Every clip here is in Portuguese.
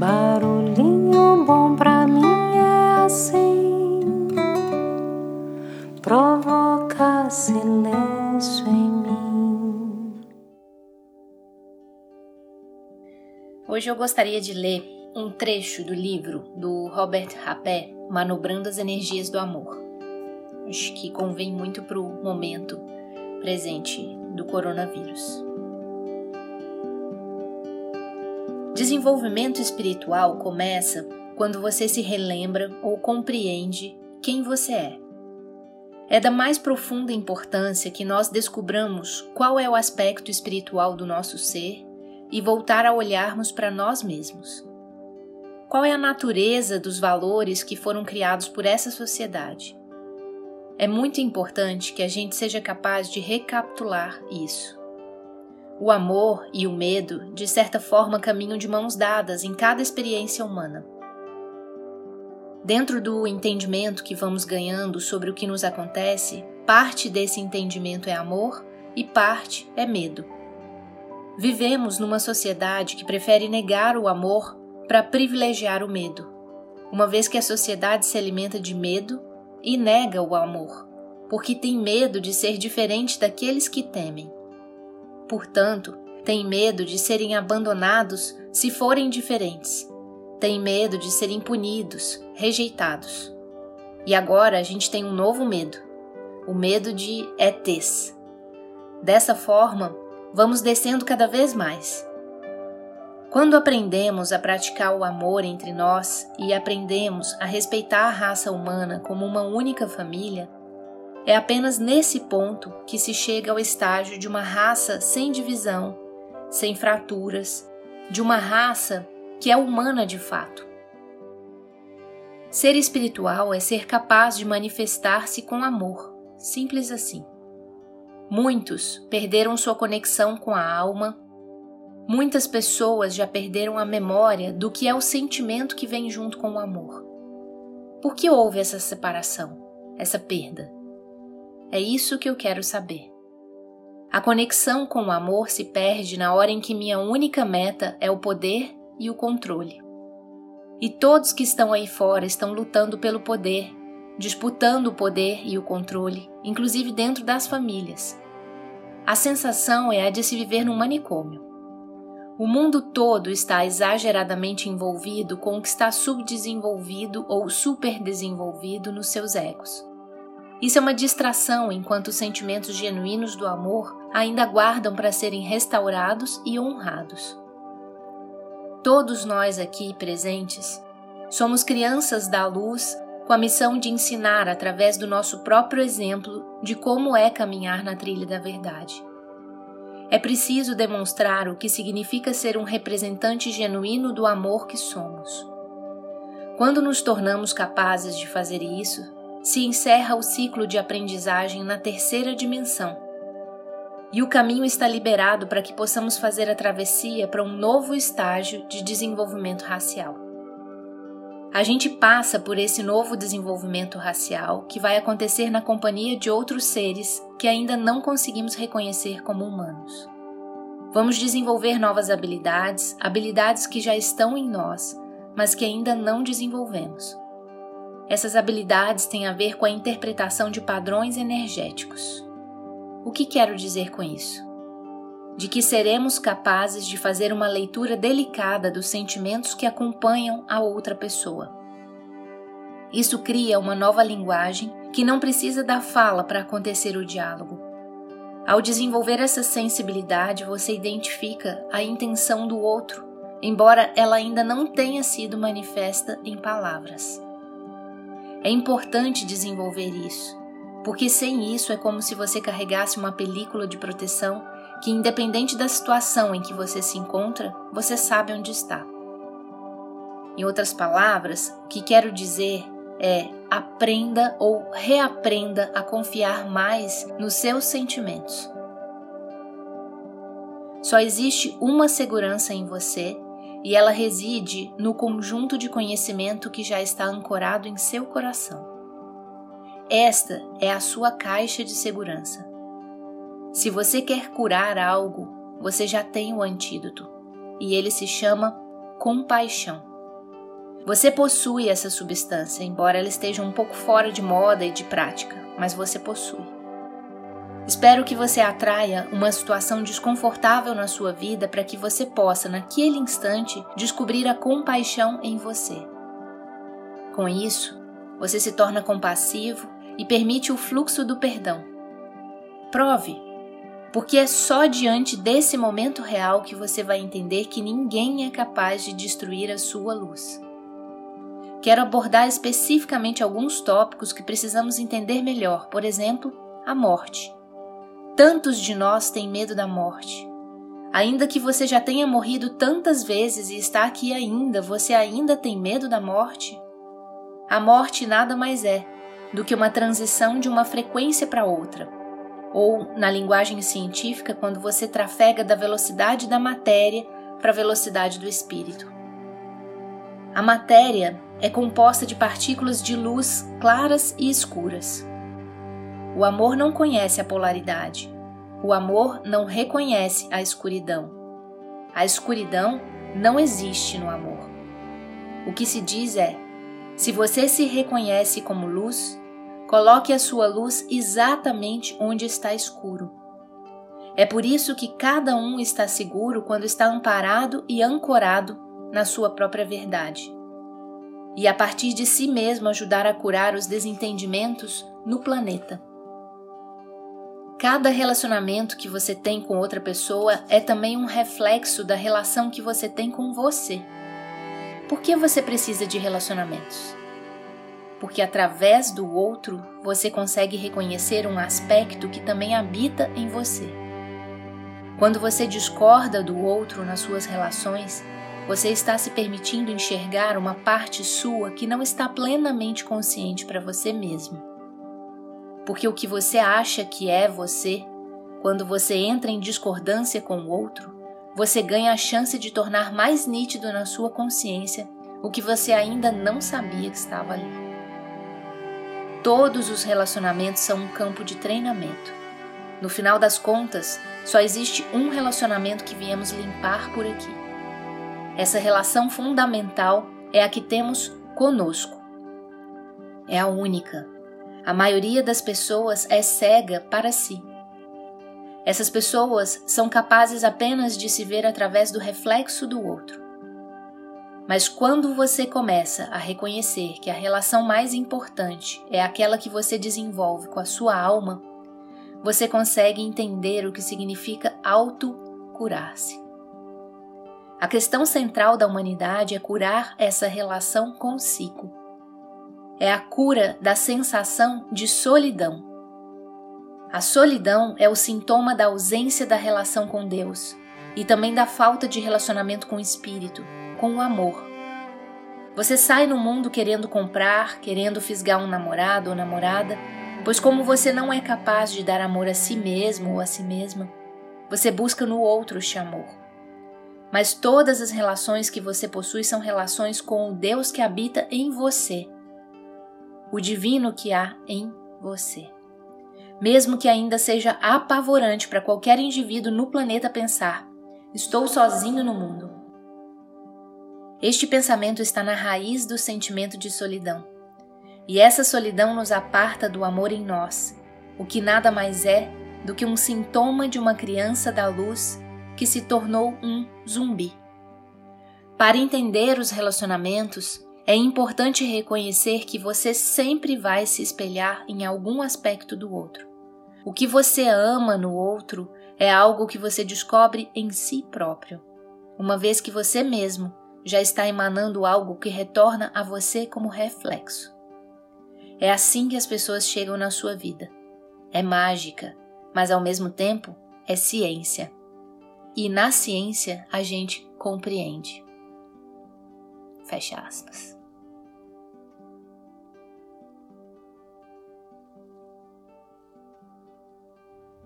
Barulhinho bom pra mim é assim, provoca silêncio em mim. Hoje eu gostaria de ler um trecho do livro do Robert Rapé, Manobrando as Energias do Amor. Acho que convém muito para o momento presente do coronavírus. Desenvolvimento espiritual começa quando você se relembra ou compreende quem você é. É da mais profunda importância que nós descubramos qual é o aspecto espiritual do nosso ser e voltar a olharmos para nós mesmos. Qual é a natureza dos valores que foram criados por essa sociedade? É muito importante que a gente seja capaz de recapitular isso. O amor e o medo, de certa forma, caminham de mãos dadas em cada experiência humana. Dentro do entendimento que vamos ganhando sobre o que nos acontece, parte desse entendimento é amor e parte é medo. Vivemos numa sociedade que prefere negar o amor para privilegiar o medo, uma vez que a sociedade se alimenta de medo e nega o amor, porque tem medo de ser diferente daqueles que temem. Portanto, têm medo de serem abandonados se forem diferentes. Têm medo de serem punidos, rejeitados. E agora a gente tem um novo medo: o medo de ETs. Dessa forma, vamos descendo cada vez mais. Quando aprendemos a praticar o amor entre nós e aprendemos a respeitar a raça humana como uma única família, é apenas nesse ponto que se chega ao estágio de uma raça sem divisão, sem fraturas, de uma raça que é humana de fato. Ser espiritual é ser capaz de manifestar-se com amor, simples assim. Muitos perderam sua conexão com a alma, muitas pessoas já perderam a memória do que é o sentimento que vem junto com o amor. Por que houve essa separação, essa perda? É isso que eu quero saber. A conexão com o amor se perde na hora em que minha única meta é o poder e o controle. E todos que estão aí fora estão lutando pelo poder, disputando o poder e o controle, inclusive dentro das famílias. A sensação é a de se viver num manicômio. O mundo todo está exageradamente envolvido com o que está subdesenvolvido ou superdesenvolvido nos seus egos. Isso é uma distração enquanto os sentimentos genuínos do amor ainda aguardam para serem restaurados e honrados. Todos nós aqui presentes somos crianças da luz com a missão de ensinar através do nosso próprio exemplo de como é caminhar na trilha da verdade. É preciso demonstrar o que significa ser um representante genuíno do amor que somos. Quando nos tornamos capazes de fazer isso, se encerra o ciclo de aprendizagem na terceira dimensão. E o caminho está liberado para que possamos fazer a travessia para um novo estágio de desenvolvimento racial. A gente passa por esse novo desenvolvimento racial que vai acontecer na companhia de outros seres que ainda não conseguimos reconhecer como humanos. Vamos desenvolver novas habilidades, habilidades que já estão em nós, mas que ainda não desenvolvemos. Essas habilidades têm a ver com a interpretação de padrões energéticos. O que quero dizer com isso? De que seremos capazes de fazer uma leitura delicada dos sentimentos que acompanham a outra pessoa. Isso cria uma nova linguagem que não precisa da fala para acontecer o diálogo. Ao desenvolver essa sensibilidade, você identifica a intenção do outro, embora ela ainda não tenha sido manifesta em palavras. É importante desenvolver isso, porque sem isso é como se você carregasse uma película de proteção que, independente da situação em que você se encontra, você sabe onde está. Em outras palavras, o que quero dizer é aprenda ou reaprenda a confiar mais nos seus sentimentos. Só existe uma segurança em você e ela reside no conjunto de conhecimento que já está ancorado em seu coração. Esta é a sua caixa de segurança. Se você quer curar algo, você já tem o antídoto, e ele se chama compaixão. Você possui essa substância, embora ela esteja um pouco fora de moda e de prática, mas você possui. Espero que você atraia uma situação desconfortável na sua vida para que você possa, naquele instante, descobrir a compaixão em você. Com isso, você se torna compassivo e permite o fluxo do perdão. Prove, porque é só diante desse momento real que você vai entender que ninguém é capaz de destruir a sua luz. Quero abordar especificamente alguns tópicos que precisamos entender melhor, por exemplo, a morte. Tantos de nós têm medo da morte. Ainda que você já tenha morrido tantas vezes e está aqui ainda, você ainda tem medo da morte? A morte nada mais é do que uma transição de uma frequência para outra. Ou, na linguagem científica, quando você trafega da velocidade da matéria para a velocidade do espírito. A matéria é composta de partículas de luz claras e escuras. O amor não conhece a polaridade. O amor não reconhece a escuridão. A escuridão não existe no amor. O que se diz é: se você se reconhece como luz, coloque a sua luz exatamente onde está escuro. É por isso que cada um está seguro quando está amparado e ancorado na sua própria verdade e a partir de si mesmo ajudar a curar os desentendimentos no planeta. Cada relacionamento que você tem com outra pessoa é também um reflexo da relação que você tem com você. Por que você precisa de relacionamentos? Porque através do outro você consegue reconhecer um aspecto que também habita em você. Quando você discorda do outro nas suas relações, você está se permitindo enxergar uma parte sua que não está plenamente consciente para você mesmo. Porque o que você acha que é você, quando você entra em discordância com o outro, você ganha a chance de tornar mais nítido na sua consciência o que você ainda não sabia que estava ali. Todos os relacionamentos são um campo de treinamento. No final das contas, só existe um relacionamento que viemos limpar por aqui essa relação fundamental é a que temos conosco. É a única. A maioria das pessoas é cega para si. Essas pessoas são capazes apenas de se ver através do reflexo do outro. Mas quando você começa a reconhecer que a relação mais importante é aquela que você desenvolve com a sua alma, você consegue entender o que significa auto-curar-se. A questão central da humanidade é curar essa relação consigo. É a cura da sensação de solidão. A solidão é o sintoma da ausência da relação com Deus e também da falta de relacionamento com o espírito, com o amor. Você sai no mundo querendo comprar, querendo fisgar um namorado ou namorada, pois, como você não é capaz de dar amor a si mesmo ou a si mesma, você busca no outro este amor mas todas as relações que você possui são relações com o Deus que habita em você, o divino que há em você. Mesmo que ainda seja apavorante para qualquer indivíduo no planeta pensar: estou sozinho no mundo. Este pensamento está na raiz do sentimento de solidão. E essa solidão nos aparta do amor em nós, o que nada mais é do que um sintoma de uma criança da luz que se tornou um zumbi. Para entender os relacionamentos, é importante reconhecer que você sempre vai se espelhar em algum aspecto do outro. O que você ama no outro é algo que você descobre em si próprio, uma vez que você mesmo já está emanando algo que retorna a você como reflexo. É assim que as pessoas chegam na sua vida. É mágica, mas ao mesmo tempo é ciência e na ciência a gente compreende. Fecha aspas.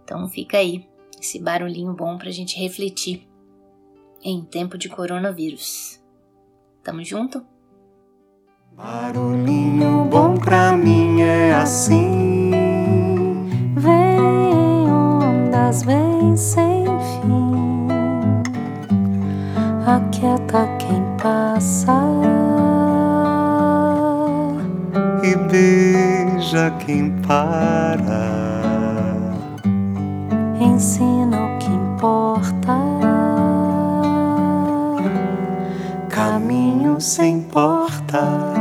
Então fica aí esse barulhinho bom para a gente refletir em tempo de coronavírus. Tamo junto? Barulhinho bom pra mim é assim. Vem ondas, vem sem fim aquieta Ensina o que importa. Caminho sem porta.